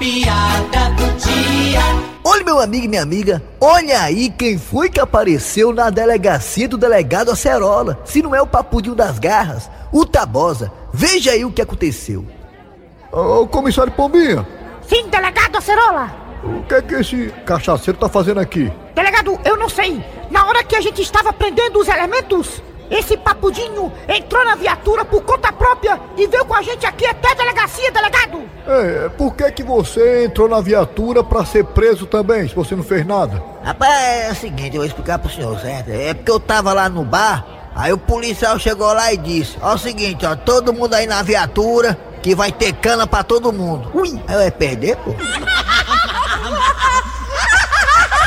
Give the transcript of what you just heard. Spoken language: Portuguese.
piada do dia. Olha, meu amigo e minha amiga, olha aí quem foi que apareceu na delegacia do delegado Acerola. Se não é o papudinho das garras, o Tabosa. Veja aí o que aconteceu. Ô, comissário Pombinha, Sim, delegado Acerola! o que é que esse cachaceiro tá fazendo aqui? Delegado, eu não sei. Na hora que a gente estava prendendo os elementos, esse papudinho entrou na viatura por conta própria e veio com a gente aqui até a delegacia, delegado! É, por que que você entrou na viatura pra ser preso também, se você não fez nada? Rapaz, é o seguinte, eu vou explicar pro senhor, certo? É porque eu tava lá no bar, aí o policial chegou lá e disse: Ó, o seguinte, ó, todo mundo aí na viatura, que vai ter cana pra todo mundo. Ui, aí eu ia perder, pô.